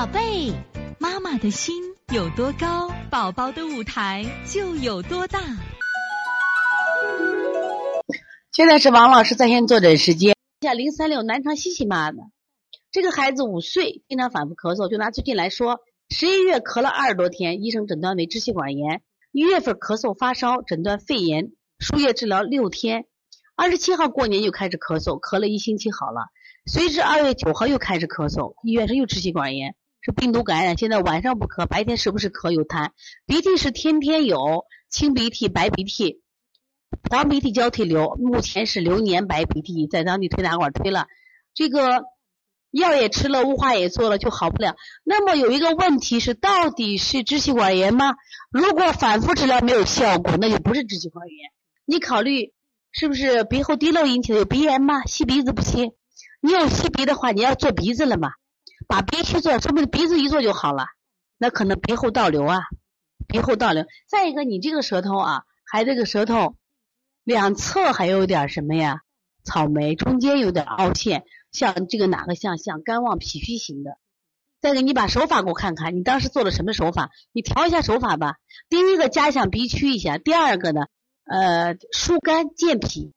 宝贝，妈妈的心有多高，宝宝的舞台就有多大。现在是王老师在线坐诊时间。下零三六南昌西西妈的，这个孩子五岁，经常反复咳嗽。就拿最近来说，十一月咳了二十多天，医生诊断为支气管炎；一月份咳嗽发烧，诊断肺炎，输液治疗六天。二十七号过年就开始咳嗽，咳了一星期好了。随之二月九号又开始咳嗽，医院是又支气管炎，是病毒感染。现在晚上不咳，白天时不时咳有痰，鼻涕是天天有，清鼻涕、白鼻涕。黄鼻涕交替流，目前是流年白鼻涕，在当地推拿馆推了，这个药也吃了，雾化也做了，就好不了。那么有一个问题是，到底是支气管炎吗？如果反复治疗没有效果，那就不是支气管炎。你考虑是不是鼻后滴漏引起的？有鼻炎吗？吸鼻子不吸？你有吸鼻的话，你要做鼻子了嘛？把鼻区做，说明鼻子一做就好了。那可能鼻后倒流啊，鼻后倒流。再一个，你这个舌头啊，还这个舌头。两侧还有点什么呀？草莓中间有点凹陷，像这个哪个像？像肝旺脾虚型的。再给你把手法给我看看，你当时做了什么手法？你调一下手法吧。第一个加强鼻区一下，第二个呢，呃，疏肝健脾，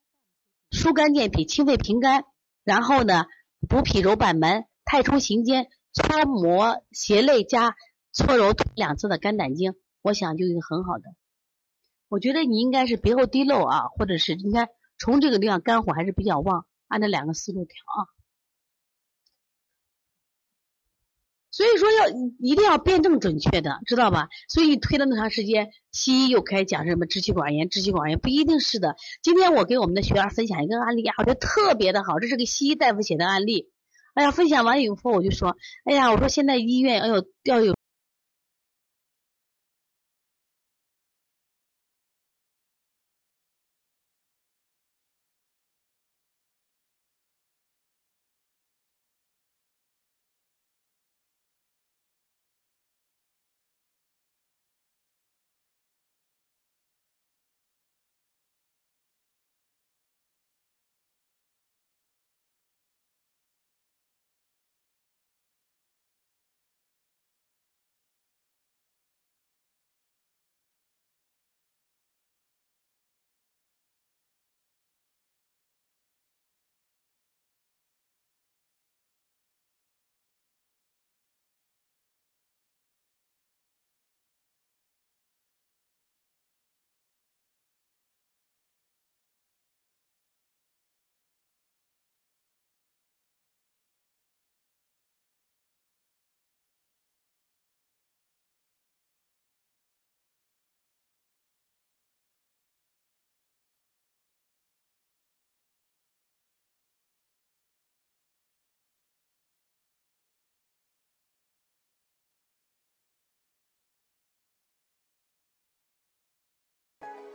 疏肝健脾，清肺平肝，然后呢，补脾揉板门，太冲行间，搓摩胁肋加搓揉两侧的肝胆经，我想就已经很好的。我觉得你应该是鼻后滴漏啊，或者是应该从这个地方肝火还是比较旺，按照两个思路调啊。所以说要一定要辩证准确的，知道吧？所以你推了那么长时间，西医又开始讲什么支气管炎，支气管炎不一定是的。今天我给我们的学员分享一个案例啊，我觉得特别的好，这是个西医大夫写的案例。哎呀，分享完以后我就说，哎呀，我说现在医院要有要有。